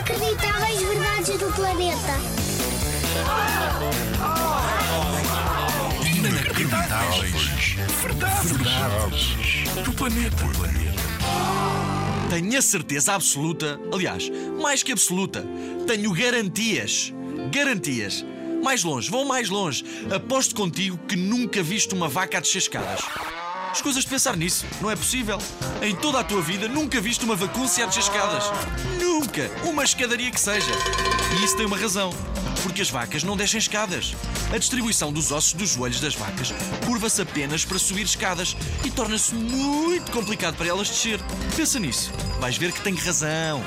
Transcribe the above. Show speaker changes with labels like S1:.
S1: Inacreditáveis verdades do planeta.
S2: Inacreditáveis. Verdades. Verdades. Do planeta.
S3: Tenho a certeza absoluta, aliás, mais que absoluta, tenho garantias. Garantias. Mais longe, vão mais longe. Aposto contigo que nunca viste uma vaca a descer escadas. Escusas de pensar nisso, não é possível. Em toda a tua vida nunca viste uma vacúncia a descer escadas. Nunca! Uma escadaria que seja. E isso tem uma razão. Porque as vacas não descem escadas. A distribuição dos ossos dos joelhos das vacas curva-se apenas para subir escadas e torna-se muito complicado para elas descer. Pensa nisso. Vais ver que tenho razão.